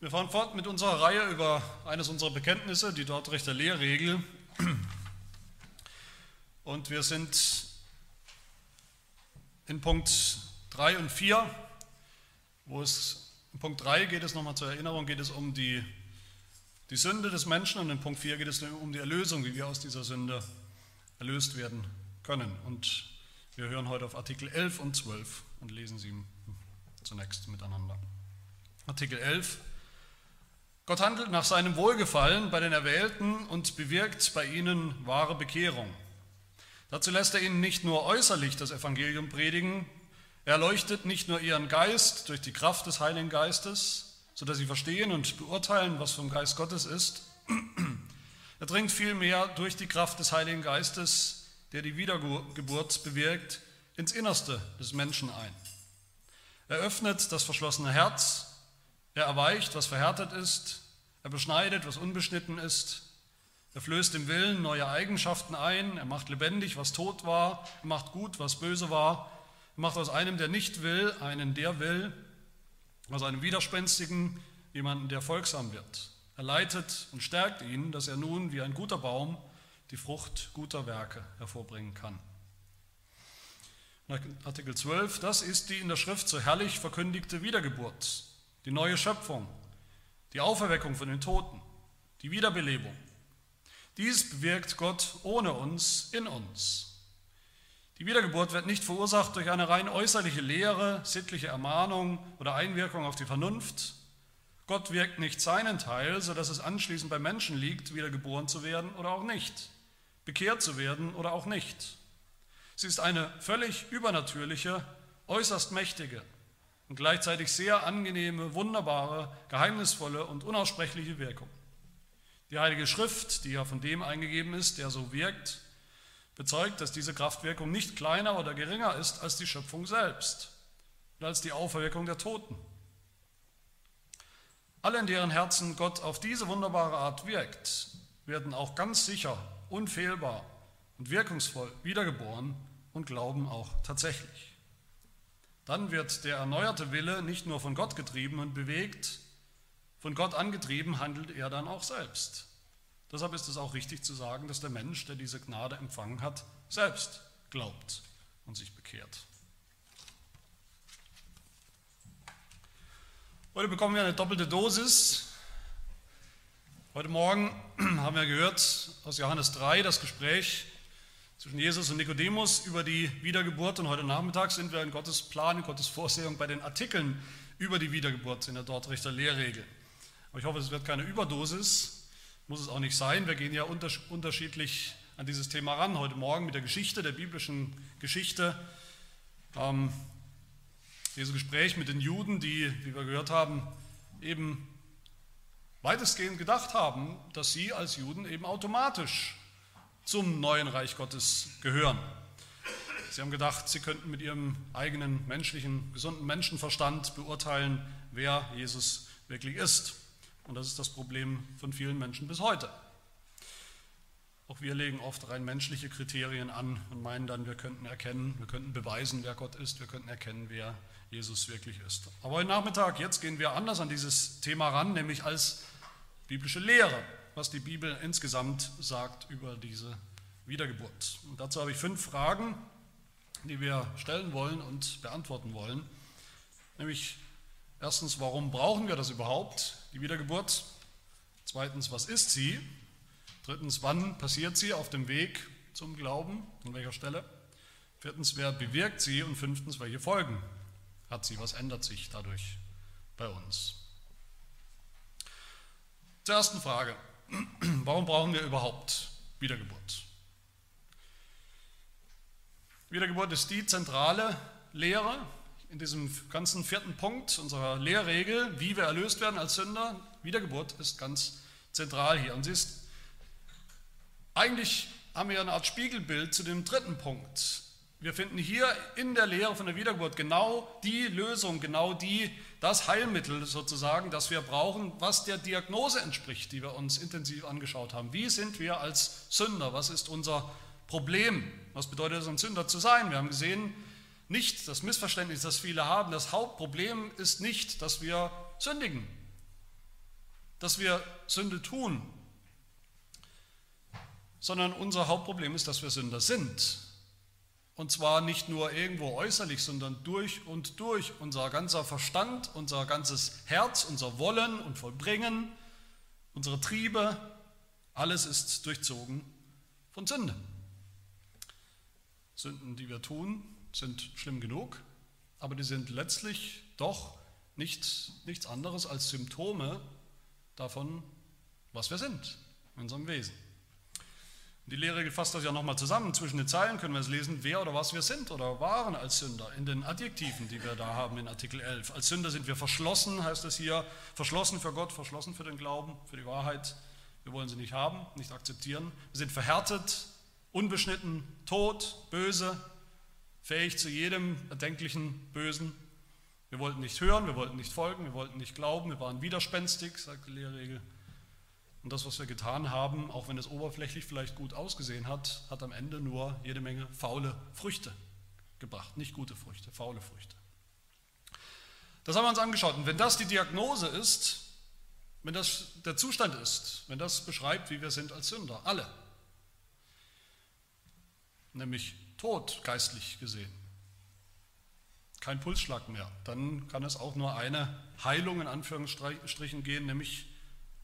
Wir fahren fort mit unserer Reihe über eines unserer Bekenntnisse, die Dortrechter Lehrregel. Und wir sind in Punkt 3 und 4, wo es in Punkt 3 geht es nochmal zur Erinnerung, geht es um die, die Sünde des Menschen und in Punkt 4 geht es um die Erlösung, wie wir aus dieser Sünde erlöst werden können. Und wir hören heute auf Artikel 11 und 12 und lesen sie zunächst miteinander. Artikel 11 Gott handelt nach seinem Wohlgefallen bei den Erwählten und bewirkt bei ihnen wahre Bekehrung. Dazu lässt er ihnen nicht nur äußerlich das Evangelium predigen, er leuchtet nicht nur ihren Geist durch die Kraft des Heiligen Geistes, sodass sie verstehen und beurteilen, was vom Geist Gottes ist. Er dringt vielmehr durch die Kraft des Heiligen Geistes, der die Wiedergeburt bewirkt, ins Innerste des Menschen ein. Er öffnet das verschlossene Herz, er erweicht, was verhärtet ist, er beschneidet, was unbeschnitten ist, er flößt im Willen neue Eigenschaften ein, er macht lebendig, was tot war, er macht gut, was böse war, er macht aus einem, der nicht will, einen, der will, aus einem Widerspenstigen jemanden, der folgsam wird. Er leitet und stärkt ihn, dass er nun wie ein guter Baum die Frucht guter Werke hervorbringen kann. Artikel 12, das ist die in der Schrift so herrlich verkündigte Wiedergeburt, die neue Schöpfung, die Auferweckung von den Toten, die Wiederbelebung. Dies bewirkt Gott ohne uns in uns. Die Wiedergeburt wird nicht verursacht durch eine rein äußerliche Lehre, sittliche Ermahnung oder Einwirkung auf die Vernunft. Gott wirkt nicht seinen Teil, sodass es anschließend beim Menschen liegt, wiedergeboren zu werden oder auch nicht, bekehrt zu werden oder auch nicht. Sie ist eine völlig übernatürliche, äußerst mächtige und gleichzeitig sehr angenehme, wunderbare, geheimnisvolle und unaussprechliche Wirkung. Die Heilige Schrift, die ja von dem eingegeben ist, der so wirkt, bezeugt, dass diese Kraftwirkung nicht kleiner oder geringer ist als die Schöpfung selbst und als die Auferweckung der Toten. Alle, in deren Herzen Gott auf diese wunderbare Art wirkt, werden auch ganz sicher, unfehlbar und wirkungsvoll wiedergeboren und glauben auch tatsächlich. Dann wird der erneuerte Wille nicht nur von Gott getrieben und bewegt, von Gott angetrieben handelt er dann auch selbst. Deshalb ist es auch richtig zu sagen, dass der Mensch, der diese Gnade empfangen hat, selbst glaubt und sich bekehrt. Heute bekommen wir eine doppelte Dosis. Heute Morgen haben wir gehört aus Johannes 3 das Gespräch zwischen Jesus und Nikodemus über die Wiedergeburt und heute Nachmittag sind wir in Gottes Plan, in Gottes Vorsehung bei den Artikeln über die Wiedergeburt in der Dortrichter Lehrregel. Aber ich hoffe, es wird keine Überdosis, muss es auch nicht sein. Wir gehen ja unterschiedlich an dieses Thema ran. Heute Morgen mit der Geschichte, der biblischen Geschichte. Ähm, dieses Gespräch mit den Juden, die, wie wir gehört haben, eben weitestgehend gedacht haben, dass sie als Juden eben automatisch zum neuen Reich Gottes gehören. Sie haben gedacht, sie könnten mit ihrem eigenen menschlichen, gesunden Menschenverstand beurteilen, wer Jesus wirklich ist. Und das ist das Problem von vielen Menschen bis heute. Auch wir legen oft rein menschliche Kriterien an und meinen dann, wir könnten erkennen, wir könnten beweisen, wer Gott ist, wir könnten erkennen, wer Jesus wirklich ist. Aber heute Nachmittag, jetzt gehen wir anders an dieses Thema ran, nämlich als biblische Lehre, was die Bibel insgesamt sagt über diese Wiedergeburt. Und dazu habe ich fünf Fragen, die wir stellen wollen und beantworten wollen. Nämlich erstens, warum brauchen wir das überhaupt? die Wiedergeburt? Zweitens, was ist sie? Drittens, wann passiert sie auf dem Weg zum Glauben? An welcher Stelle? Viertens, wer bewirkt sie? Und fünftens, welche Folgen hat sie? Was ändert sich dadurch bei uns? Zur ersten Frage. Warum brauchen wir überhaupt Wiedergeburt? Wiedergeburt ist die zentrale Lehre in diesem ganzen vierten Punkt unserer Lehrregel, wie wir erlöst werden als Sünder. Wiedergeburt ist ganz zentral hier. Und sie ist, eigentlich haben wir eine Art Spiegelbild zu dem dritten Punkt. Wir finden hier in der Lehre von der Wiedergeburt genau die Lösung, genau die, das Heilmittel sozusagen, das wir brauchen, was der Diagnose entspricht, die wir uns intensiv angeschaut haben. Wie sind wir als Sünder? Was ist unser Problem? Was bedeutet es, ein Sünder zu sein? Wir haben gesehen, nicht das Missverständnis, das viele haben. Das Hauptproblem ist nicht, dass wir sündigen. dass wir Sünde tun, sondern unser Hauptproblem ist, dass wir Sünder sind. Und zwar nicht nur irgendwo äußerlich, sondern durch und durch. Unser ganzer Verstand, unser ganzes Herz, unser Wollen und Vollbringen, unsere Triebe, alles ist durchzogen von Sünde. Sünden, die wir tun, sind schlimm genug, aber die sind letztlich doch nicht, nichts anderes als Symptome davon, was wir sind in unserem Wesen. Die Lehre fasst das ja nochmal zusammen. Zwischen den Zeilen können wir es lesen, wer oder was wir sind oder waren als Sünder in den Adjektiven, die wir da haben in Artikel 11. Als Sünder sind wir verschlossen, heißt es hier, verschlossen für Gott, verschlossen für den Glauben, für die Wahrheit. Wir wollen sie nicht haben, nicht akzeptieren. Wir sind verhärtet, unbeschnitten, tot, böse, fähig zu jedem erdenklichen Bösen. Wir wollten nicht hören, wir wollten nicht folgen, wir wollten nicht glauben, wir waren widerspenstig, sagt die Lehrregel. Und das, was wir getan haben, auch wenn es oberflächlich vielleicht gut ausgesehen hat, hat am Ende nur jede Menge faule Früchte gebracht. Nicht gute Früchte, faule Früchte. Das haben wir uns angeschaut. Und wenn das die Diagnose ist, wenn das der Zustand ist, wenn das beschreibt, wie wir sind als Sünder, alle, nämlich tot geistlich gesehen, kein Pulsschlag mehr, dann kann es auch nur eine Heilung in Anführungsstrichen gehen, nämlich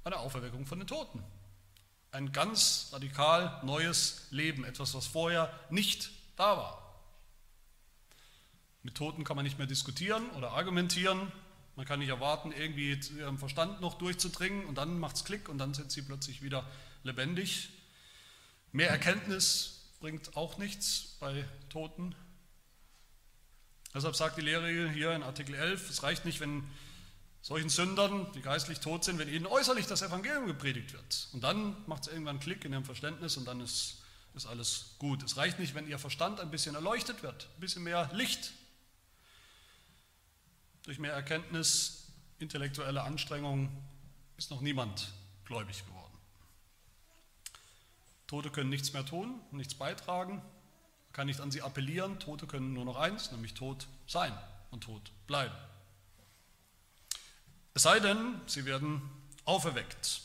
eine Auferweckung von den Toten. Ein ganz radikal neues Leben, etwas, was vorher nicht da war. Mit Toten kann man nicht mehr diskutieren oder argumentieren. Man kann nicht erwarten, irgendwie zu ihrem Verstand noch durchzudringen und dann macht es Klick und dann sind sie plötzlich wieder lebendig. Mehr Erkenntnis bringt auch nichts bei Toten. Deshalb sagt die Lehre hier in Artikel 11, es reicht nicht, wenn solchen Sündern, die geistlich tot sind, wenn ihnen äußerlich das Evangelium gepredigt wird. Und dann macht es irgendwann einen Klick in ihrem Verständnis und dann ist, ist alles gut. Es reicht nicht, wenn ihr Verstand ein bisschen erleuchtet wird, ein bisschen mehr Licht. Durch mehr Erkenntnis, intellektuelle Anstrengung ist noch niemand gläubig geworden. Tote können nichts mehr tun, nichts beitragen, man kann nicht an sie appellieren. Tote können nur noch eins, nämlich tot sein und tot bleiben. Es sei denn, sie werden auferweckt.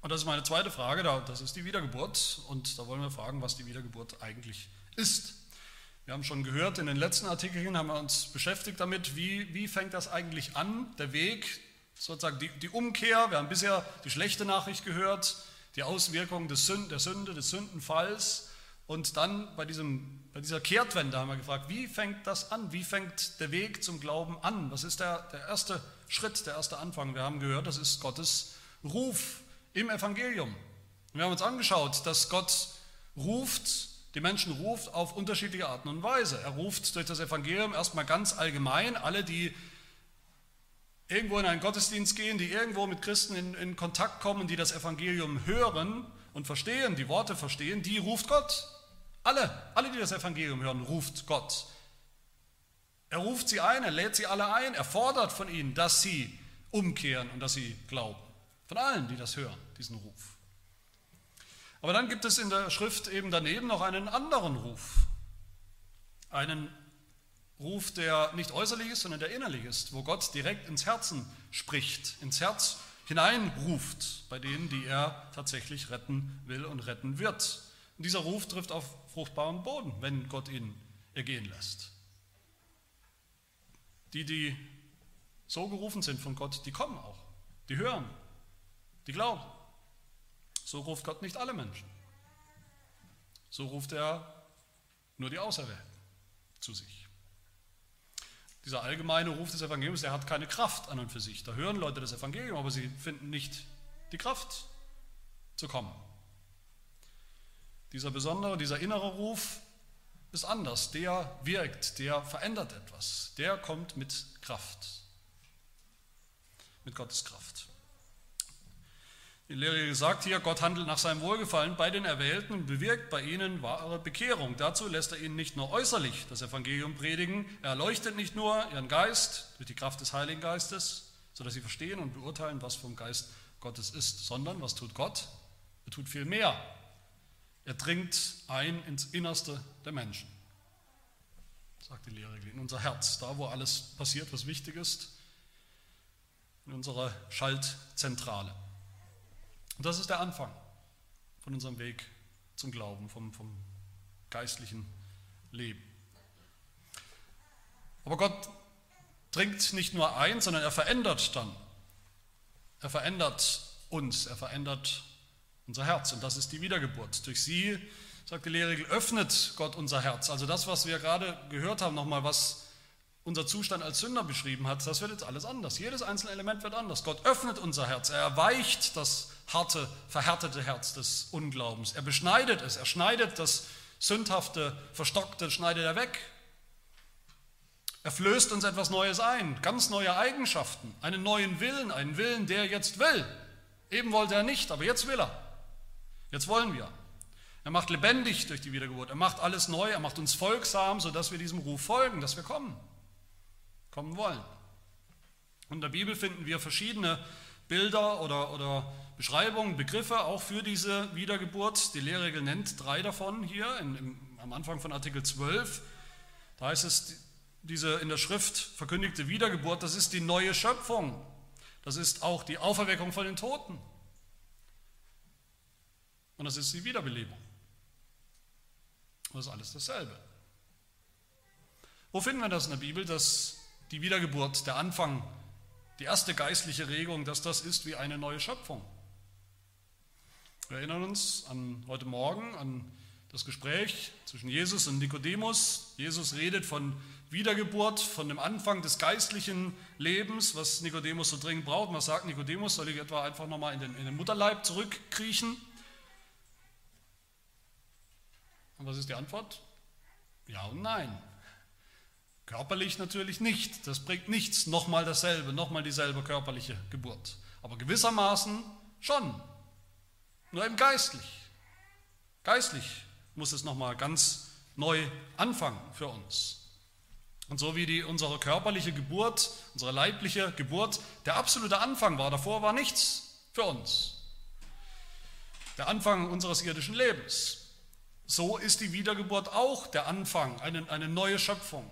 Und das ist meine zweite Frage, das ist die Wiedergeburt. Und da wollen wir fragen, was die Wiedergeburt eigentlich ist. Wir haben schon gehört, in den letzten Artikeln haben wir uns beschäftigt damit, wie, wie fängt das eigentlich an, der Weg, sozusagen die, die Umkehr. Wir haben bisher die schlechte Nachricht gehört, die Auswirkungen des Sünd, der Sünde, des Sündenfalls. Und dann bei diesem bei dieser Kehrtwende haben wir gefragt, wie fängt das an? Wie fängt der Weg zum Glauben an? Was ist der, der erste Schritt, der erste Anfang? Wir haben gehört, das ist Gottes Ruf im Evangelium. wir haben uns angeschaut, dass Gott ruft, die Menschen ruft auf unterschiedliche Arten und Weise. Er ruft durch das Evangelium erstmal ganz allgemein alle, die irgendwo in einen Gottesdienst gehen, die irgendwo mit Christen in, in Kontakt kommen, die das Evangelium hören und verstehen, die Worte verstehen, die ruft Gott. Alle, alle, die das Evangelium hören, ruft Gott. Er ruft sie ein, er lädt sie alle ein, er fordert von ihnen, dass sie umkehren und dass sie glauben. Von allen, die das hören, diesen Ruf. Aber dann gibt es in der Schrift eben daneben noch einen anderen Ruf. Einen Ruf, der nicht äußerlich ist, sondern der innerlich ist, wo Gott direkt ins Herzen spricht, ins Herz hineinruft, bei denen, die er tatsächlich retten will und retten wird. Und dieser Ruf trifft auf fruchtbaren Boden, wenn Gott ihn ergehen lässt. Die, die so gerufen sind von Gott, die kommen auch, die hören, die glauben. So ruft Gott nicht alle Menschen. So ruft er nur die Auserwählten zu sich. Dieser allgemeine Ruf des Evangeliums, der hat keine Kraft an und für sich. Da hören Leute das Evangelium, aber sie finden nicht die Kraft zu kommen. Dieser besondere, dieser innere Ruf ist anders. Der wirkt, der verändert etwas. Der kommt mit Kraft. Mit Gottes Kraft. Die Lehre sagt hier, Gott handelt nach seinem Wohlgefallen bei den Erwählten und bewirkt bei ihnen wahre Bekehrung. Dazu lässt er ihnen nicht nur äußerlich das Evangelium predigen, er erleuchtet nicht nur ihren Geist durch die Kraft des Heiligen Geistes, sodass sie verstehen und beurteilen, was vom Geist Gottes ist, sondern was tut Gott? Er tut viel mehr. Er dringt ein ins Innerste der Menschen, sagt die Lehre, in unser Herz, da wo alles passiert, was wichtig ist, in unserer Schaltzentrale. Und das ist der Anfang von unserem Weg zum Glauben, vom, vom geistlichen Leben. Aber Gott dringt nicht nur ein, sondern er verändert dann. Er verändert uns, er verändert unser Herz und das ist die Wiedergeburt. Durch sie, sagt die Lehregel, öffnet Gott unser Herz. Also das, was wir gerade gehört haben, nochmal, was unser Zustand als Sünder beschrieben hat, das wird jetzt alles anders. Jedes einzelne Element wird anders. Gott öffnet unser Herz, er erweicht das harte, verhärtete Herz des Unglaubens. Er beschneidet es, er schneidet das sündhafte, verstockte, schneidet er weg. Er flößt uns etwas Neues ein, ganz neue Eigenschaften, einen neuen Willen, einen Willen, der jetzt will. Eben wollte er nicht, aber jetzt will er. Jetzt wollen wir. Er macht lebendig durch die Wiedergeburt. Er macht alles neu. Er macht uns folgsam, sodass wir diesem Ruf folgen, dass wir kommen. Kommen wollen. Und in der Bibel finden wir verschiedene Bilder oder, oder Beschreibungen, Begriffe auch für diese Wiedergeburt. Die Lehrregel nennt drei davon hier in, im, am Anfang von Artikel 12. Da heißt es, diese in der Schrift verkündigte Wiedergeburt, das ist die neue Schöpfung. Das ist auch die Auferweckung von den Toten. Und das ist die Wiederbelebung. Das ist alles dasselbe. Wo finden wir das in der Bibel, dass die Wiedergeburt, der Anfang, die erste geistliche Regung, dass das ist wie eine neue Schöpfung? Wir erinnern uns an heute Morgen, an das Gespräch zwischen Jesus und Nikodemus. Jesus redet von Wiedergeburt, von dem Anfang des geistlichen Lebens, was Nikodemus so dringend braucht. Was sagt Nikodemus? Soll ich etwa einfach nochmal in den, in den Mutterleib zurückkriechen? Und was ist die Antwort? Ja und nein. Körperlich natürlich nicht. Das bringt nichts, nochmal dasselbe, nochmal dieselbe körperliche Geburt. Aber gewissermaßen schon. Nur eben geistlich. Geistlich muss es nochmal ganz neu anfangen für uns. Und so wie die, unsere körperliche Geburt, unsere leibliche Geburt der absolute Anfang war, davor war nichts für uns. Der Anfang unseres irdischen Lebens. So ist die Wiedergeburt auch der Anfang, eine, eine neue Schöpfung,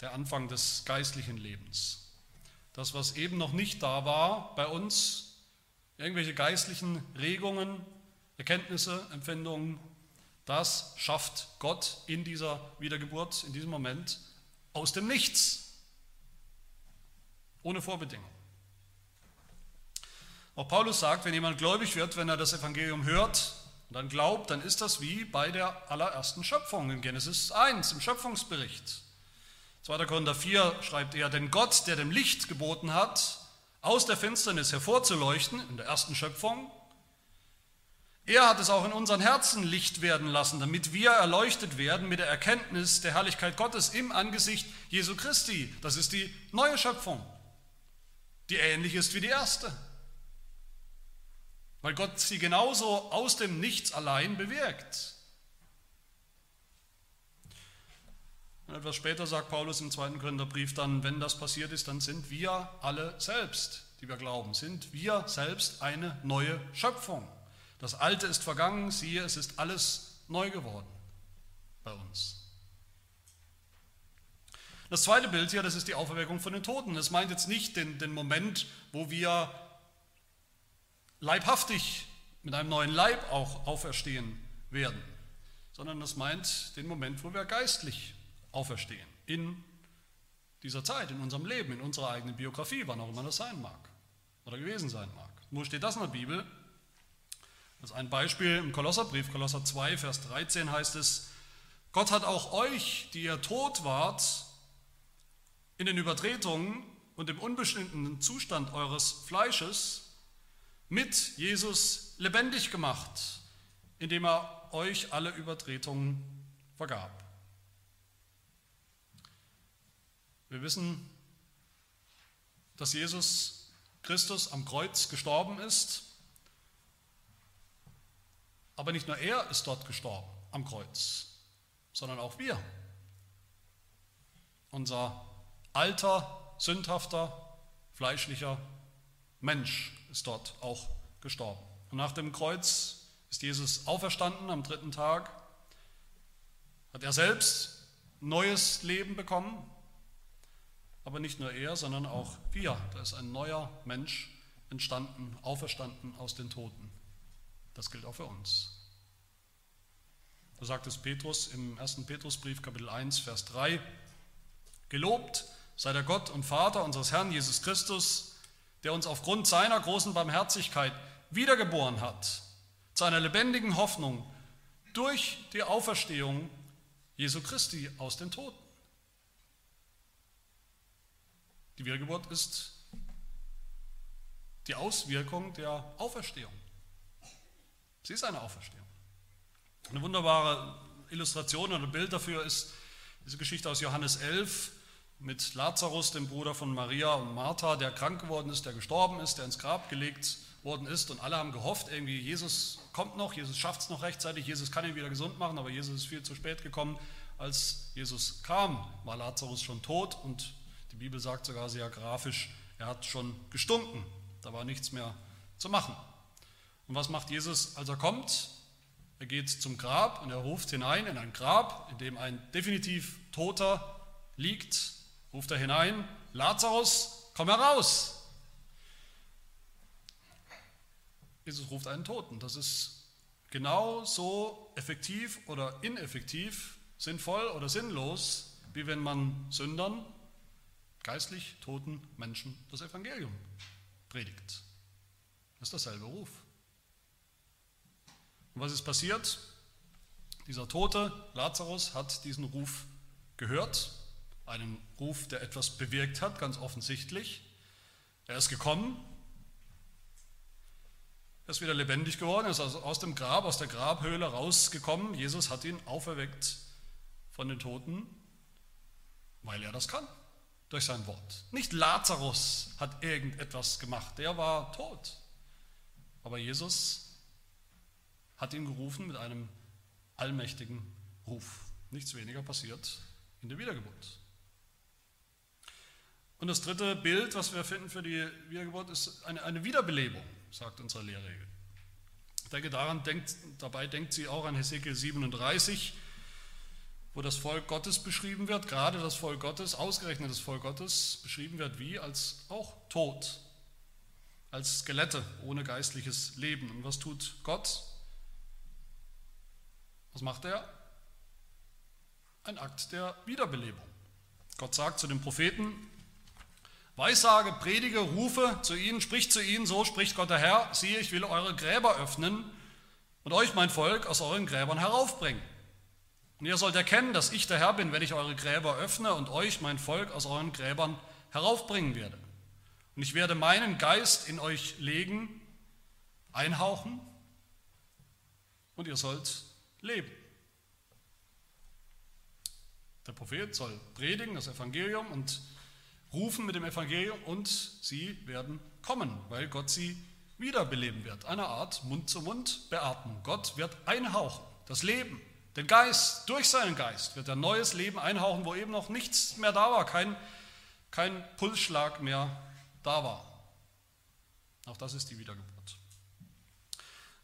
der Anfang des geistlichen Lebens. Das, was eben noch nicht da war bei uns, irgendwelche geistlichen Regungen, Erkenntnisse, Empfindungen, das schafft Gott in dieser Wiedergeburt, in diesem Moment aus dem Nichts, ohne Vorbedingung. Auch Paulus sagt, wenn jemand gläubig wird, wenn er das Evangelium hört und dann glaubt, dann ist das wie bei der allerersten Schöpfung in Genesis 1, im Schöpfungsbericht. 2. Korinther 4 schreibt er, denn Gott, der dem Licht geboten hat, aus der Finsternis hervorzuleuchten, in der ersten Schöpfung, er hat es auch in unseren Herzen Licht werden lassen, damit wir erleuchtet werden mit der Erkenntnis der Herrlichkeit Gottes im Angesicht Jesu Christi. Das ist die neue Schöpfung, die ähnlich ist wie die erste. Weil Gott sie genauso aus dem Nichts allein bewirkt. Und etwas später sagt Paulus im zweiten Gründerbrief dann, wenn das passiert ist, dann sind wir alle selbst, die wir glauben, sind wir selbst eine neue Schöpfung. Das Alte ist vergangen, siehe, es ist alles neu geworden bei uns. Das zweite Bild hier, das ist die Auferweckung von den Toten. Das meint jetzt nicht den, den Moment, wo wir leibhaftig mit einem neuen Leib auch auferstehen werden, sondern das meint den Moment, wo wir geistlich auferstehen. In dieser Zeit, in unserem Leben, in unserer eigenen Biografie, wann auch immer das sein mag oder gewesen sein mag. Wo steht das in der Bibel? Das ist ein Beispiel im Kolosserbrief, Kolosser 2, Vers 13 heißt es, Gott hat auch euch, die ihr tot wart, in den Übertretungen und im unbestimmten Zustand eures Fleisches mit Jesus lebendig gemacht, indem er euch alle Übertretungen vergab. Wir wissen, dass Jesus Christus am Kreuz gestorben ist aber nicht nur er ist dort gestorben am Kreuz, sondern auch wir. Unser alter, sündhafter, fleischlicher Mensch ist dort auch gestorben. Und nach dem Kreuz ist Jesus auferstanden am dritten Tag, hat er selbst neues Leben bekommen, aber nicht nur er, sondern auch wir. Da ist ein neuer Mensch entstanden, auferstanden aus den Toten. Das gilt auch für uns. Da sagt es Petrus im 1. Petrusbrief Kapitel 1, Vers 3, Gelobt sei der Gott und Vater unseres Herrn Jesus Christus, der uns aufgrund seiner großen Barmherzigkeit wiedergeboren hat, zu einer lebendigen Hoffnung durch die Auferstehung Jesu Christi aus den Toten. Die Wiedergeburt ist die Auswirkung der Auferstehung. Sie ist eine Auferstehung. Eine wunderbare Illustration oder Bild dafür ist diese Geschichte aus Johannes 11 mit Lazarus, dem Bruder von Maria und Martha, der krank geworden ist, der gestorben ist, der ins Grab gelegt worden ist. Und alle haben gehofft, irgendwie, Jesus kommt noch, Jesus schafft es noch rechtzeitig, Jesus kann ihn wieder gesund machen, aber Jesus ist viel zu spät gekommen. Als Jesus kam, war Lazarus schon tot und die Bibel sagt sogar sehr grafisch, er hat schon gestunken. Da war nichts mehr zu machen. Und was macht Jesus, als er kommt? Er geht zum Grab und er ruft hinein in ein Grab, in dem ein definitiv Toter liegt, ruft er hinein, Lazarus, komm heraus. Jesus ruft einen Toten. Das ist genauso effektiv oder ineffektiv, sinnvoll oder sinnlos, wie wenn man Sündern, geistlich toten Menschen das Evangelium predigt. Das ist dasselbe Ruf. Und was ist passiert? Dieser tote Lazarus hat diesen Ruf gehört, einen Ruf, der etwas bewirkt hat, ganz offensichtlich. Er ist gekommen, er ist wieder lebendig geworden, er ist aus dem Grab, aus der Grabhöhle rausgekommen. Jesus hat ihn auferweckt von den Toten, weil er das kann, durch sein Wort. Nicht Lazarus hat irgendetwas gemacht, der war tot. Aber Jesus hat ihn gerufen mit einem allmächtigen Ruf. Nichts weniger passiert in der Wiedergeburt. Und das dritte Bild, was wir finden für die Wiedergeburt, ist eine, eine Wiederbelebung sagt unsere Lehrregel. Ich denke, daran denkt, dabei denkt sie auch an Hesekiel 37, wo das Volk Gottes beschrieben wird, gerade das Volk Gottes, ausgerechnet das Volk Gottes, beschrieben wird wie als auch tot, als Skelette ohne geistliches Leben. Und was tut Gott? Was macht er? Ein Akt der Wiederbelebung. Gott sagt zu den Propheten, Weissage, predige, rufe zu ihnen, sprich zu ihnen, so spricht Gott der Herr, siehe, ich will eure Gräber öffnen und euch, mein Volk, aus euren Gräbern heraufbringen. Und ihr sollt erkennen, dass ich der Herr bin, wenn ich eure Gräber öffne und euch, mein Volk, aus euren Gräbern heraufbringen werde. Und ich werde meinen Geist in euch legen, einhauchen und ihr sollt leben. Der Prophet soll predigen, das Evangelium und rufen mit dem Evangelium und sie werden kommen, weil Gott sie wiederbeleben wird. Eine Art Mund-zu-Mund-Beatmung. Gott wird einhauchen, das Leben, den Geist, durch seinen Geist wird er neues Leben einhauchen, wo eben noch nichts mehr da war, kein, kein Pulsschlag mehr da war. Auch das ist die Wiedergeburt.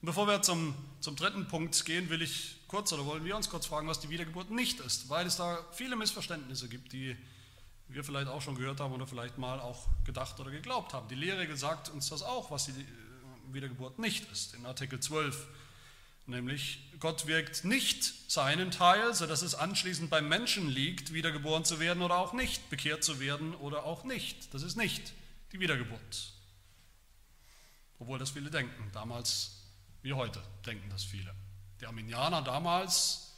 Und bevor wir zum, zum dritten Punkt gehen, will ich kurz oder wollen wir uns kurz fragen, was die Wiedergeburt nicht ist, weil es da viele Missverständnisse gibt, die wir vielleicht auch schon gehört haben oder vielleicht mal auch gedacht oder geglaubt haben. Die Lehre sagt uns das auch, was die äh, Wiedergeburt nicht ist, in Artikel 12. Nämlich, Gott wirkt nicht seinen Teil, sodass es anschließend beim Menschen liegt, wiedergeboren zu werden oder auch nicht, bekehrt zu werden oder auch nicht. Das ist nicht die Wiedergeburt. Obwohl das viele denken, damals wie heute denken das viele. Die Arminianer damals,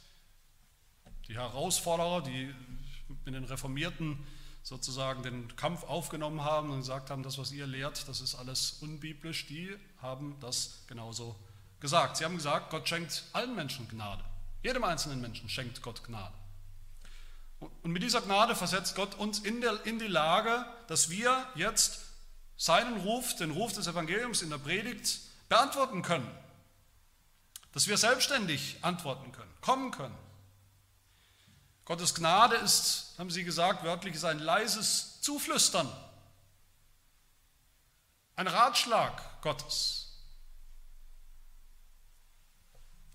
die Herausforderer, die mit den Reformierten sozusagen den Kampf aufgenommen haben und gesagt haben, das, was ihr lehrt, das ist alles unbiblisch, die haben das genauso gesagt. Sie haben gesagt, Gott schenkt allen Menschen Gnade. Jedem einzelnen Menschen schenkt Gott Gnade. Und mit dieser Gnade versetzt Gott uns in, der, in die Lage, dass wir jetzt seinen Ruf, den Ruf des Evangeliums in der Predigt beantworten können. Dass wir selbstständig antworten können, kommen können. Gottes Gnade ist, haben sie gesagt, wörtlich ist ein leises Zuflüstern, ein Ratschlag Gottes.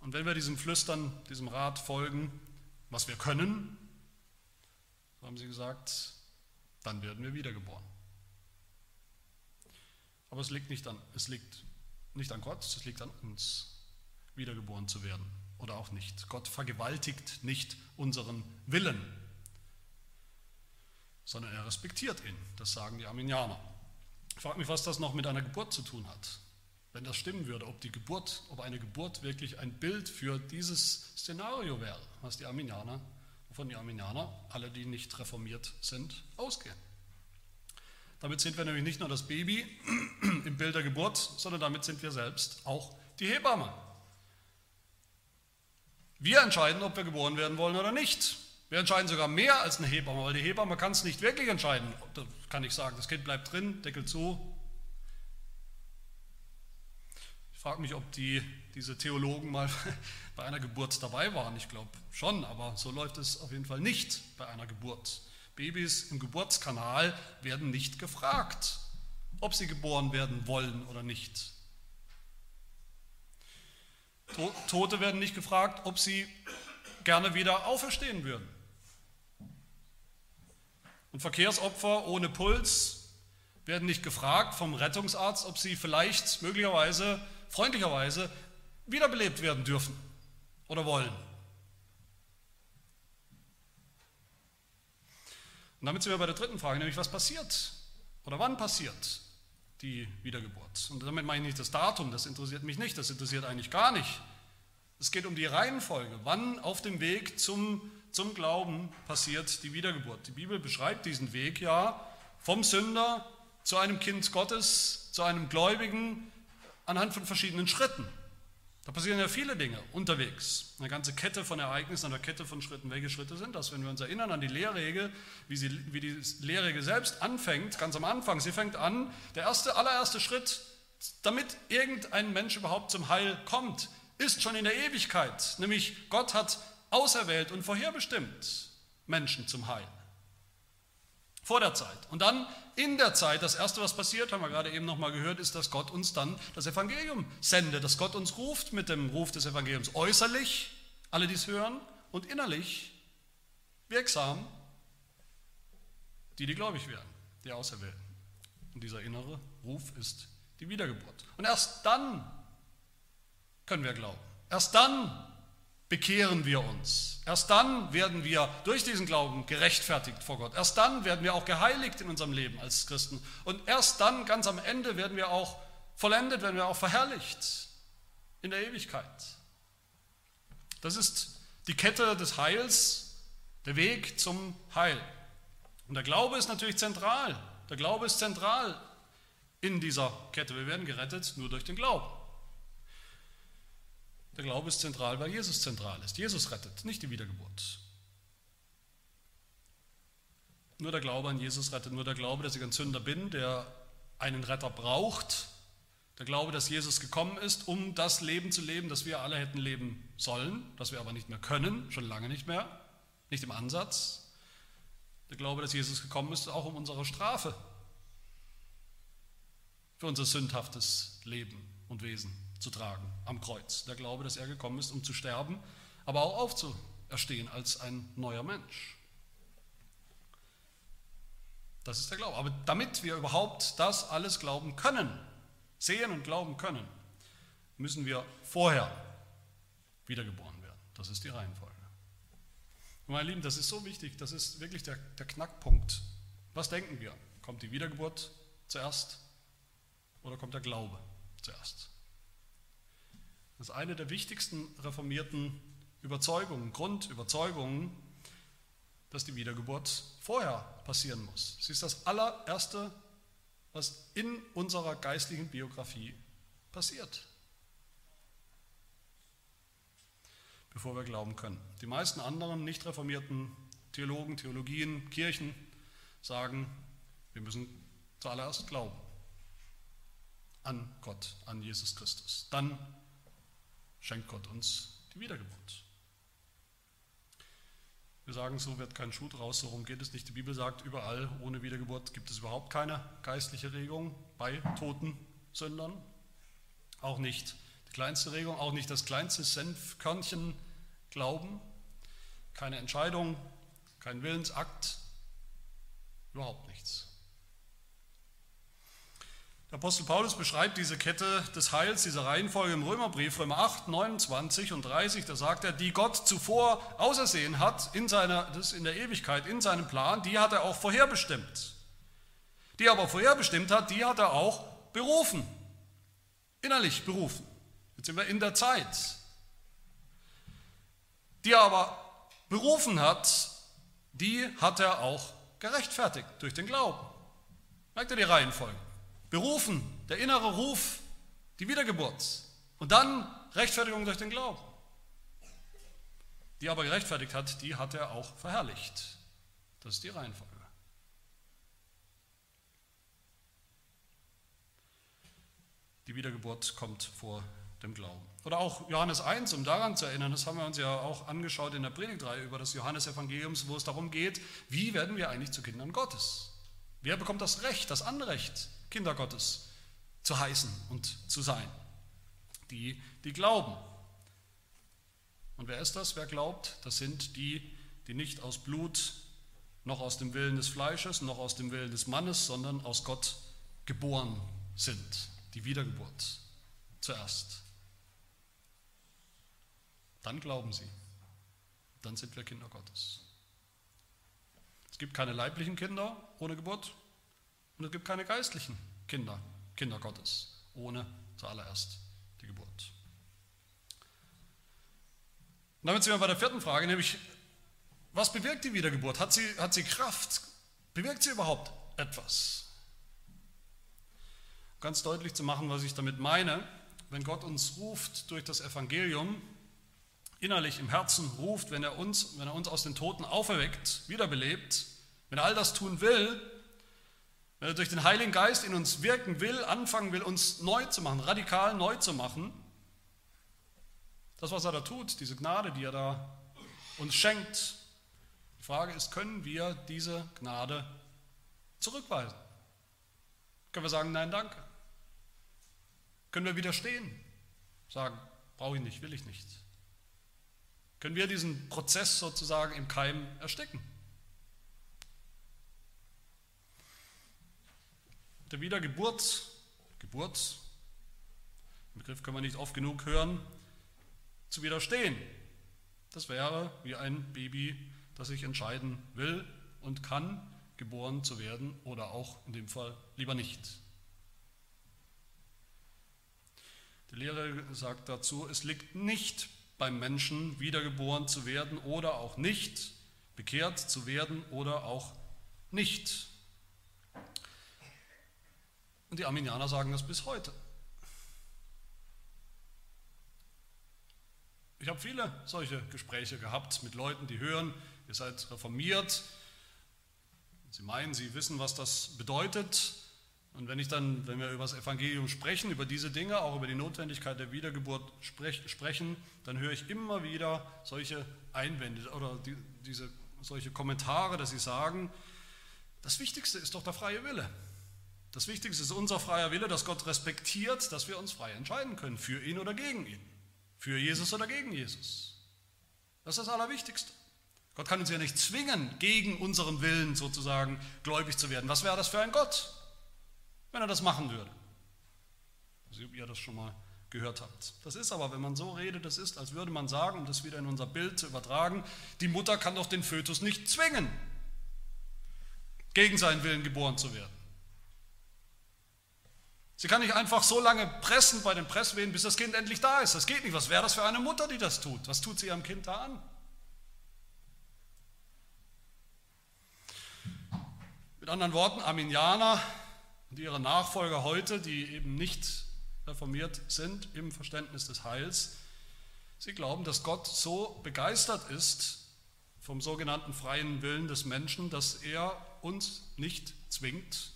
Und wenn wir diesem Flüstern, diesem Rat folgen, was wir können, so haben sie gesagt, Dann werden wir wiedergeboren. Aber es liegt nicht an, es liegt nicht an Gott, es liegt an uns, wiedergeboren zu werden oder auch nicht. Gott vergewaltigt nicht unseren Willen, sondern er respektiert ihn. Das sagen die Arminianer. Ich frage mich, was das noch mit einer Geburt zu tun hat. Wenn das stimmen würde, ob die Geburt, ob eine Geburt wirklich ein Bild für dieses Szenario wäre, was die Arminianer, wovon die Arminianer, alle die nicht reformiert sind, ausgehen. Damit sind wir nämlich nicht nur das Baby im Bild der Geburt, sondern damit sind wir selbst auch die Hebamme. Wir entscheiden, ob wir geboren werden wollen oder nicht. Wir entscheiden sogar mehr als eine Hebamme, weil die Hebamme kann es nicht wirklich entscheiden. Da kann ich sagen, das Kind bleibt drin, Deckel zu. Ich frage mich, ob die, diese Theologen mal bei einer Geburt dabei waren. Ich glaube schon, aber so läuft es auf jeden Fall nicht bei einer Geburt. Babys im Geburtskanal werden nicht gefragt, ob sie geboren werden wollen oder nicht. Tote werden nicht gefragt, ob sie gerne wieder auferstehen würden. Und Verkehrsopfer ohne Puls werden nicht gefragt vom Rettungsarzt, ob sie vielleicht möglicherweise, freundlicherweise wiederbelebt werden dürfen oder wollen. Und damit sind wir bei der dritten Frage, nämlich was passiert oder wann passiert die Wiedergeburt? Und damit meine ich nicht das Datum, das interessiert mich nicht, das interessiert eigentlich gar nicht. Es geht um die Reihenfolge, wann auf dem Weg zum, zum Glauben passiert die Wiedergeburt. Die Bibel beschreibt diesen Weg ja vom Sünder zu einem Kind Gottes, zu einem Gläubigen anhand von verschiedenen Schritten. Da passieren ja viele Dinge unterwegs. Eine ganze Kette von Ereignissen, eine Kette von Schritten. Welche Schritte sind das? Wenn wir uns erinnern an die Lehrregel, wie, sie, wie die Lehrregel selbst anfängt, ganz am Anfang. Sie fängt an, der erste, allererste Schritt, damit irgendein Mensch überhaupt zum Heil kommt, ist schon in der Ewigkeit. Nämlich Gott hat auserwählt und vorherbestimmt Menschen zum Heil. Vor der Zeit. Und dann in der Zeit, das Erste, was passiert, haben wir gerade eben nochmal gehört, ist, dass Gott uns dann das Evangelium sendet, dass Gott uns ruft mit dem Ruf des Evangeliums. Äußerlich, alle dies hören, und innerlich, wirksam, die, die gläubig werden, die Auserwählten. Und dieser innere Ruf ist die Wiedergeburt. Und erst dann können wir glauben. Erst dann bekehren wir uns. Erst dann werden wir durch diesen Glauben gerechtfertigt vor Gott. Erst dann werden wir auch geheiligt in unserem Leben als Christen. Und erst dann, ganz am Ende, werden wir auch vollendet, werden wir auch verherrlicht in der Ewigkeit. Das ist die Kette des Heils, der Weg zum Heil. Und der Glaube ist natürlich zentral. Der Glaube ist zentral in dieser Kette. Wir werden gerettet nur durch den Glauben. Der Glaube ist zentral, weil Jesus zentral ist. Jesus rettet, nicht die Wiedergeburt. Nur der Glaube an Jesus rettet, nur der Glaube, dass ich ein Sünder bin, der einen Retter braucht. Der Glaube, dass Jesus gekommen ist, um das Leben zu leben, das wir alle hätten leben sollen, das wir aber nicht mehr können, schon lange nicht mehr, nicht im Ansatz. Der Glaube, dass Jesus gekommen ist, auch um unsere Strafe für unser sündhaftes Leben und Wesen zu tragen am Kreuz. Der Glaube, dass er gekommen ist, um zu sterben, aber auch aufzuerstehen als ein neuer Mensch. Das ist der Glaube. Aber damit wir überhaupt das alles glauben können, sehen und glauben können, müssen wir vorher wiedergeboren werden. Das ist die Reihenfolge. Und meine Lieben, das ist so wichtig, das ist wirklich der, der Knackpunkt. Was denken wir? Kommt die Wiedergeburt zuerst oder kommt der Glaube zuerst? Das ist eine der wichtigsten reformierten Überzeugungen, Grundüberzeugungen, dass die Wiedergeburt vorher passieren muss. Sie ist das allererste, was in unserer geistlichen Biografie passiert, bevor wir glauben können. Die meisten anderen nicht reformierten Theologen, Theologien, Kirchen sagen, wir müssen zuallererst glauben an Gott, an Jesus Christus. Dann schenkt Gott uns die Wiedergeburt. Wir sagen, so wird kein Schuh draus, so rum geht es nicht. Die Bibel sagt, überall ohne Wiedergeburt gibt es überhaupt keine geistliche Regung bei toten Sündern. Auch nicht die kleinste Regung, auch nicht das kleinste Senfkörnchen Glauben, keine Entscheidung, kein Willensakt, Überhaupt nichts. Der Apostel Paulus beschreibt diese Kette des Heils, diese Reihenfolge im Römerbrief, Römer 8, 29 und 30. Da sagt er, die Gott zuvor ausersehen hat in, seiner, das in der Ewigkeit, in seinem Plan, die hat er auch vorherbestimmt. Die er aber vorherbestimmt hat, die hat er auch berufen. Innerlich berufen. Jetzt sind wir in der Zeit. Die er aber berufen hat, die hat er auch gerechtfertigt durch den Glauben. Merkt ihr die Reihenfolge? Berufen, der innere Ruf, die Wiedergeburt und dann Rechtfertigung durch den Glauben. Die aber gerechtfertigt hat, die hat er auch verherrlicht. Das ist die Reihenfolge. Die Wiedergeburt kommt vor dem Glauben. Oder auch Johannes 1, um daran zu erinnern, das haben wir uns ja auch angeschaut in der Predigtreihe über das Johannesevangeliums, wo es darum geht, wie werden wir eigentlich zu Kindern Gottes? Wer bekommt das Recht, das Anrecht, Kinder Gottes zu heißen und zu sein? Die, die glauben. Und wer ist das? Wer glaubt? Das sind die, die nicht aus Blut, noch aus dem Willen des Fleisches, noch aus dem Willen des Mannes, sondern aus Gott geboren sind. Die Wiedergeburt zuerst. Dann glauben sie. Dann sind wir Kinder Gottes. Es gibt keine leiblichen Kinder ohne Geburt und es gibt keine geistlichen Kinder, Kinder Gottes, ohne zuallererst die Geburt. Und damit sind wir bei der vierten Frage, nämlich, was bewirkt die Wiedergeburt? Hat sie, hat sie Kraft? Bewirkt sie überhaupt etwas? Ganz deutlich zu machen, was ich damit meine, wenn Gott uns ruft durch das Evangelium, innerlich im Herzen ruft, wenn er uns, wenn er uns aus den Toten auferweckt, wiederbelebt, wenn er all das tun will, wenn er durch den Heiligen Geist in uns wirken will, anfangen will, uns neu zu machen, radikal neu zu machen, das, was er da tut, diese Gnade, die er da uns schenkt, die Frage ist, können wir diese Gnade zurückweisen? Können wir sagen, nein, danke? Können wir widerstehen? Sagen, brauche ich nicht, will ich nicht. Können wir diesen Prozess sozusagen im Keim ersticken? Der Wiedergeburt, Geburt, den Begriff können wir nicht oft genug hören, zu widerstehen. Das wäre wie ein Baby, das sich entscheiden will und kann, geboren zu werden oder auch in dem Fall lieber nicht. Der Lehrer sagt dazu, es liegt nicht beim Menschen, wiedergeboren zu werden oder auch nicht, bekehrt zu werden oder auch nicht. Und die Arminianer sagen das bis heute. Ich habe viele solche Gespräche gehabt mit Leuten, die hören, ihr seid reformiert. Sie meinen, sie wissen, was das bedeutet. Und wenn ich dann, wenn wir über das Evangelium sprechen, über diese Dinge, auch über die Notwendigkeit der Wiedergeburt sprechen, dann höre ich immer wieder solche Einwände oder die, diese, solche Kommentare, dass sie sagen, das Wichtigste ist doch der freie Wille. Das Wichtigste ist unser freier Wille, dass Gott respektiert, dass wir uns frei entscheiden können, für ihn oder gegen ihn, für Jesus oder gegen Jesus. Das ist das Allerwichtigste. Gott kann uns ja nicht zwingen, gegen unseren Willen sozusagen gläubig zu werden. Was wäre das für ein Gott? wenn er das machen würde. Also, ob ihr das schon mal gehört habt. Das ist aber, wenn man so redet, das ist, als würde man sagen, um das wieder in unser Bild zu übertragen, die Mutter kann doch den Fötus nicht zwingen, gegen seinen Willen geboren zu werden. Sie kann nicht einfach so lange pressen bei den Presswehen, bis das Kind endlich da ist. Das geht nicht. Was wäre das für eine Mutter, die das tut? Was tut sie ihrem Kind da an? Mit anderen Worten, Arminianer und ihre Nachfolger heute, die eben nicht reformiert sind im Verständnis des Heils, sie glauben, dass Gott so begeistert ist vom sogenannten freien Willen des Menschen, dass er uns nicht zwingt,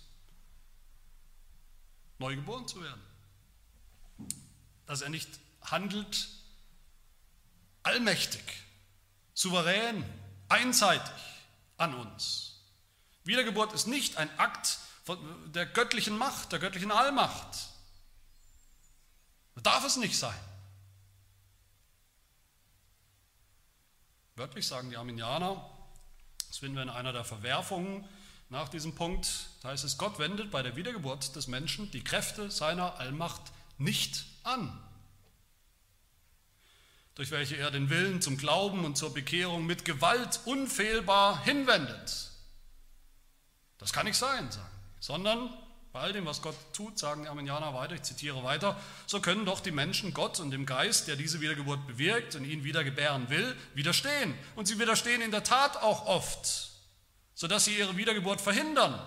neu geboren zu werden. Dass er nicht handelt allmächtig, souverän, einseitig an uns. Wiedergeburt ist nicht ein Akt der göttlichen Macht, der göttlichen Allmacht. Das darf es nicht sein. Wörtlich sagen die Arminianer, das finden wir in einer der Verwerfungen nach diesem Punkt, da heißt es, Gott wendet bei der Wiedergeburt des Menschen die Kräfte seiner Allmacht nicht an, durch welche er den Willen zum Glauben und zur Bekehrung mit Gewalt unfehlbar hinwendet. Das kann nicht sein, sagen sondern bei all dem, was Gott tut, sagen die Armenianer weiter, ich zitiere weiter, so können doch die Menschen Gott und dem Geist, der diese Wiedergeburt bewirkt und ihn wieder gebären will, widerstehen. Und sie widerstehen in der Tat auch oft, sodass sie ihre Wiedergeburt verhindern.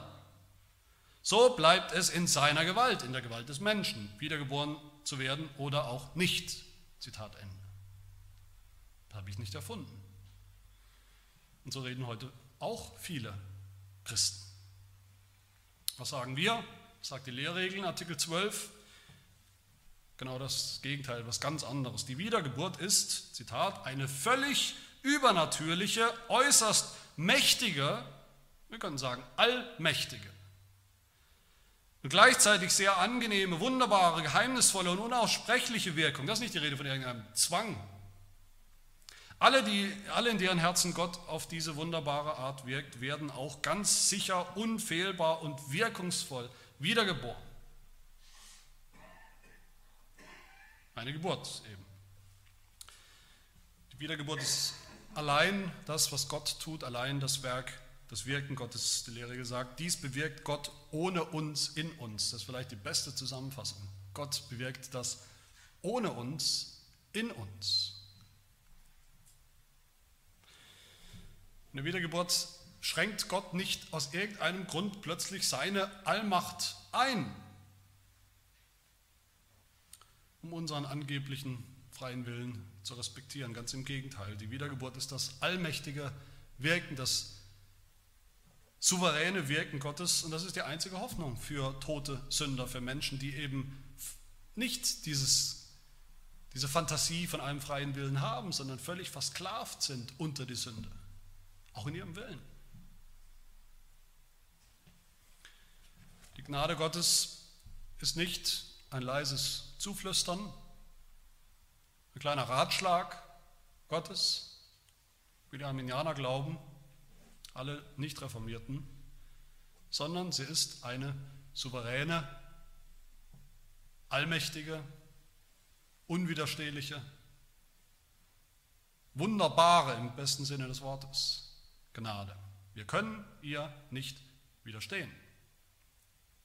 So bleibt es in seiner Gewalt, in der Gewalt des Menschen, wiedergeboren zu werden oder auch nicht. Zitat Ende. Das habe ich nicht erfunden. Und so reden heute auch viele Christen. Was sagen wir? Sagt die Lehrregel in Artikel 12? Genau das Gegenteil, was ganz anderes. Die Wiedergeburt ist, Zitat, eine völlig übernatürliche, äußerst mächtige, wir können sagen allmächtige und gleichzeitig sehr angenehme, wunderbare, geheimnisvolle und unaussprechliche Wirkung. Das ist nicht die Rede von irgendeinem Zwang, alle, die, alle, in deren Herzen Gott auf diese wunderbare Art wirkt, werden auch ganz sicher, unfehlbar und wirkungsvoll wiedergeboren. Eine Geburt eben. Die Wiedergeburt ist allein das, was Gott tut, allein das Werk, das Wirken Gottes, die Lehre gesagt. Dies bewirkt Gott ohne uns, in uns. Das ist vielleicht die beste Zusammenfassung. Gott bewirkt das ohne uns, in uns. Eine Wiedergeburt schränkt Gott nicht aus irgendeinem Grund plötzlich seine Allmacht ein, um unseren angeblichen freien Willen zu respektieren. Ganz im Gegenteil, die Wiedergeburt ist das allmächtige Wirken, das souveräne Wirken Gottes. Und das ist die einzige Hoffnung für tote Sünder, für Menschen, die eben nicht dieses, diese Fantasie von einem freien Willen haben, sondern völlig versklavt sind unter die Sünde. Auch in ihrem Willen. Die Gnade Gottes ist nicht ein leises Zuflüstern, ein kleiner Ratschlag Gottes, wie die Arminianer glauben, alle Nicht-Reformierten, sondern sie ist eine souveräne, allmächtige, unwiderstehliche, wunderbare im besten Sinne des Wortes Gnade. Wir können ihr nicht widerstehen.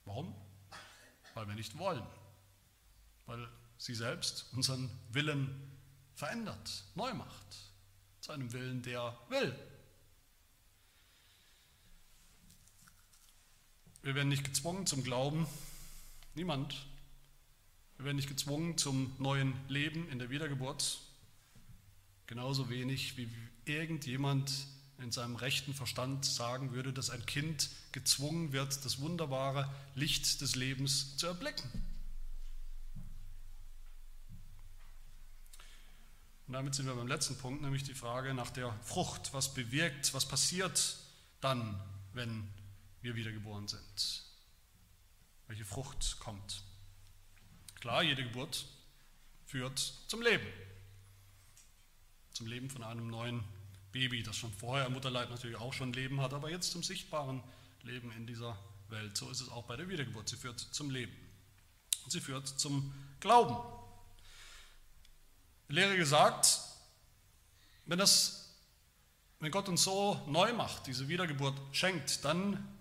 Warum? Weil wir nicht wollen. Weil sie selbst unseren Willen verändert, neu macht. Zu einem Willen, der will. Wir werden nicht gezwungen zum Glauben. Niemand. Wir werden nicht gezwungen zum neuen Leben in der Wiedergeburt. Genauso wenig wie irgendjemand in seinem rechten Verstand sagen würde, dass ein Kind gezwungen wird, das wunderbare Licht des Lebens zu erblicken. Und damit sind wir beim letzten Punkt, nämlich die Frage nach der Frucht. Was bewirkt, was passiert dann, wenn wir wiedergeboren sind? Welche Frucht kommt? Klar, jede Geburt führt zum Leben. Zum Leben von einem neuen Baby, das schon vorher im Mutterleib natürlich auch schon Leben hat, aber jetzt zum sichtbaren Leben in dieser Welt. So ist es auch bei der Wiedergeburt. Sie führt zum Leben. Und sie führt zum Glauben. Die Lehre gesagt, wenn, das, wenn Gott uns so neu macht, diese Wiedergeburt schenkt, dann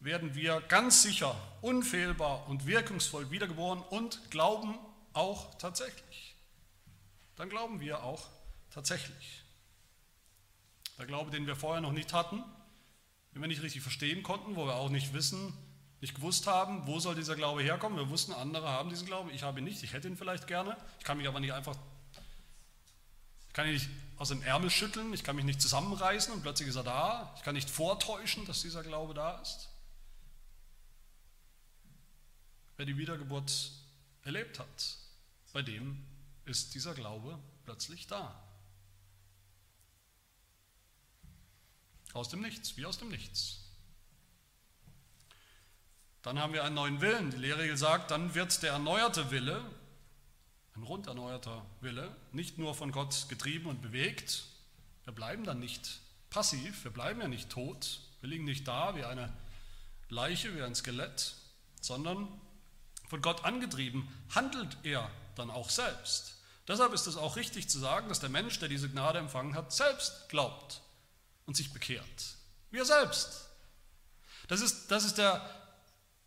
werden wir ganz sicher, unfehlbar und wirkungsvoll wiedergeboren und glauben auch tatsächlich. Dann glauben wir auch tatsächlich. Der Glaube, den wir vorher noch nicht hatten, den wir nicht richtig verstehen konnten, wo wir auch nicht wissen, nicht gewusst haben, wo soll dieser Glaube herkommen. Wir wussten, andere haben diesen Glauben, ich habe ihn nicht, ich hätte ihn vielleicht gerne. Ich kann mich aber nicht einfach, ich kann ihn nicht aus dem Ärmel schütteln, ich kann mich nicht zusammenreißen und plötzlich ist er da. Ich kann nicht vortäuschen, dass dieser Glaube da ist. Wer die Wiedergeburt erlebt hat, bei dem ist dieser Glaube plötzlich da. Aus dem Nichts, wie aus dem Nichts. Dann haben wir einen neuen Willen. Die Lehre sagt, dann wird der erneuerte Wille, ein rund erneuerter Wille, nicht nur von Gott getrieben und bewegt. Wir bleiben dann nicht passiv, wir bleiben ja nicht tot, Wir liegen nicht da wie eine Leiche, wie ein Skelett, sondern von Gott angetrieben handelt er dann auch selbst. Deshalb ist es auch richtig zu sagen, dass der Mensch, der diese Gnade empfangen hat, selbst glaubt und sich bekehrt. Wir selbst. Das ist, das ist der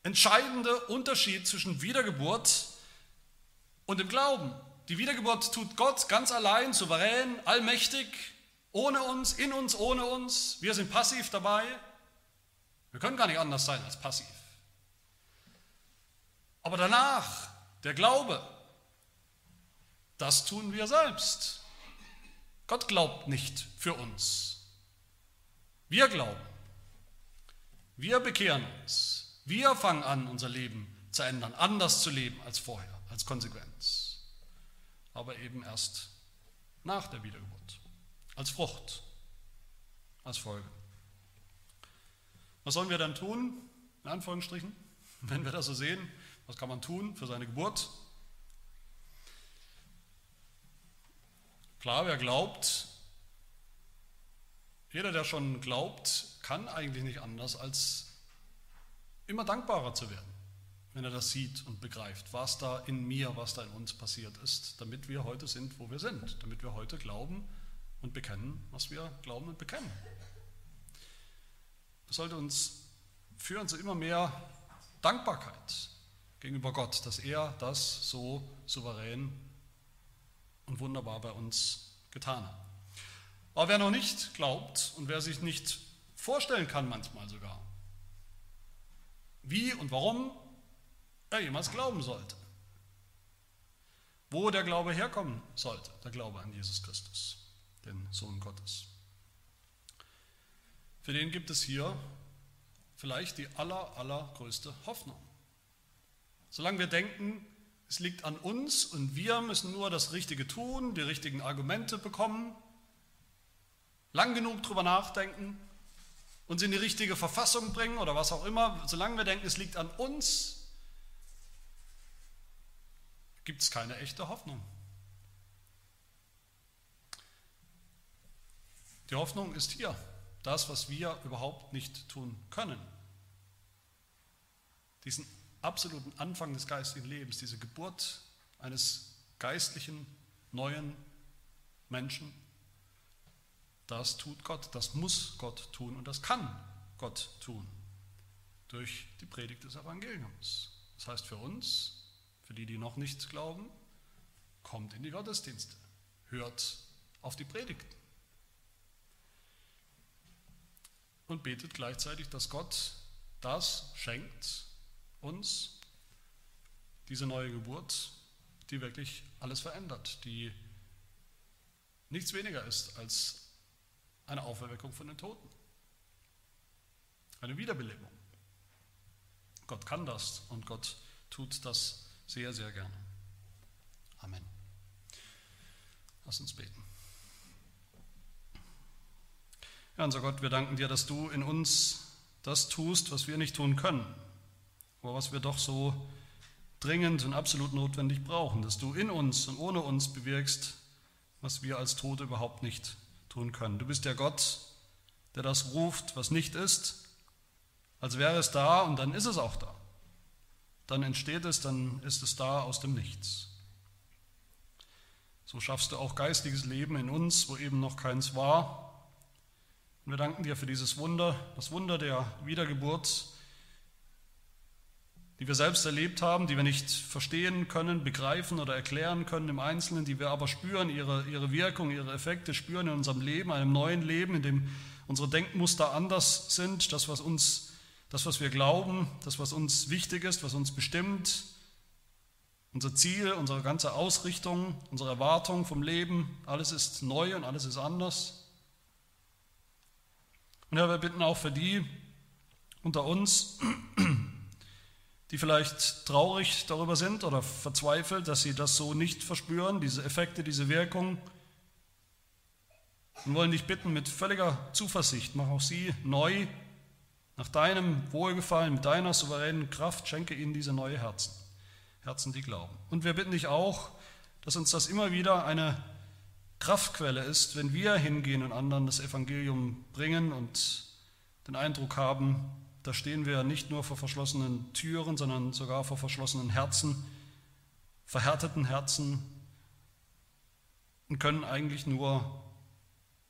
entscheidende Unterschied zwischen Wiedergeburt und dem Glauben. Die Wiedergeburt tut Gott ganz allein, souverän, allmächtig, ohne uns, in uns, ohne uns. Wir sind passiv dabei. Wir können gar nicht anders sein als passiv. Aber danach, der Glaube, das tun wir selbst. Gott glaubt nicht für uns. Wir glauben. Wir bekehren uns. Wir fangen an, unser Leben zu ändern, anders zu leben als vorher, als Konsequenz. Aber eben erst nach der Wiedergeburt, als Frucht, als Folge. Was sollen wir dann tun, in Anführungsstrichen, wenn wir das so sehen? Was kann man tun für seine Geburt? Klar, wer glaubt, jeder, der schon glaubt, kann eigentlich nicht anders, als immer dankbarer zu werden, wenn er das sieht und begreift, was da in mir, was da in uns passiert ist, damit wir heute sind, wo wir sind, damit wir heute glauben und bekennen, was wir glauben und bekennen. Das sollte uns führen zu immer mehr Dankbarkeit gegenüber Gott, dass er das so souverän und wunderbar bei uns getan hat. Aber wer noch nicht glaubt und wer sich nicht vorstellen kann manchmal sogar, wie und warum er jemals glauben sollte, wo der Glaube herkommen sollte, der Glaube an Jesus Christus, den Sohn Gottes. Für den gibt es hier vielleicht die aller, allergrößte Hoffnung. Solange wir denken, es liegt an uns und wir müssen nur das Richtige tun, die richtigen Argumente bekommen, lang genug drüber nachdenken, uns in die richtige Verfassung bringen oder was auch immer, solange wir denken, es liegt an uns, gibt es keine echte Hoffnung. Die Hoffnung ist hier, das, was wir überhaupt nicht tun können. Diesen absoluten Anfang des geistigen Lebens, diese Geburt eines geistlichen, neuen Menschen, das tut Gott, das muss Gott tun und das kann Gott tun durch die Predigt des Evangeliums. Das heißt für uns, für die, die noch nichts glauben, kommt in die Gottesdienste, hört auf die Predigten und betet gleichzeitig, dass Gott das schenkt, uns diese neue Geburt, die wirklich alles verändert, die nichts weniger ist als eine Auferweckung von den Toten, eine Wiederbelebung. Gott kann das und Gott tut das sehr, sehr gerne. Amen. Lass uns beten. Ja, unser Gott, wir danken dir, dass du in uns das tust, was wir nicht tun können aber was wir doch so dringend und absolut notwendig brauchen, dass du in uns und ohne uns bewirkst, was wir als Tote überhaupt nicht tun können. Du bist der Gott, der das ruft, was nicht ist, als wäre es da und dann ist es auch da. Dann entsteht es, dann ist es da aus dem Nichts. So schaffst du auch geistiges Leben in uns, wo eben noch keins war. Und wir danken dir für dieses Wunder, das Wunder der Wiedergeburt, die wir selbst erlebt haben, die wir nicht verstehen können, begreifen oder erklären können im Einzelnen, die wir aber spüren, ihre, ihre Wirkung, ihre Effekte spüren in unserem Leben, einem neuen Leben, in dem unsere Denkmuster anders sind, das, was uns, das, was wir glauben, das, was uns wichtig ist, was uns bestimmt, unser Ziel, unsere ganze Ausrichtung, unsere Erwartung vom Leben, alles ist neu und alles ist anders. Und ja, wir bitten auch für die unter uns, die vielleicht traurig darüber sind oder verzweifelt, dass sie das so nicht verspüren, diese Effekte, diese Wirkung. Und wollen dich bitten mit völliger Zuversicht, mach auch sie neu nach deinem Wohlgefallen, mit deiner souveränen Kraft, schenke ihnen diese neue Herzen, Herzen, die glauben. Und wir bitten dich auch, dass uns das immer wieder eine Kraftquelle ist, wenn wir hingehen und anderen das Evangelium bringen und den Eindruck haben, da stehen wir nicht nur vor verschlossenen Türen, sondern sogar vor verschlossenen Herzen, verhärteten Herzen und können eigentlich nur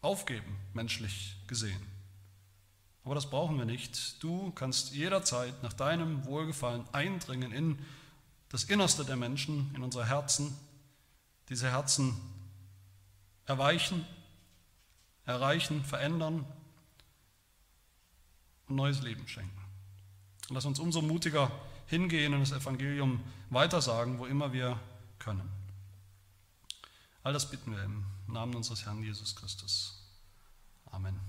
aufgeben, menschlich gesehen. Aber das brauchen wir nicht. Du kannst jederzeit nach deinem Wohlgefallen eindringen in das Innerste der Menschen, in unsere Herzen, diese Herzen erweichen, erreichen, verändern und neues Leben schenken. lass uns umso mutiger hingehen und das Evangelium weitersagen, wo immer wir können. All das bitten wir im Namen unseres Herrn Jesus Christus. Amen.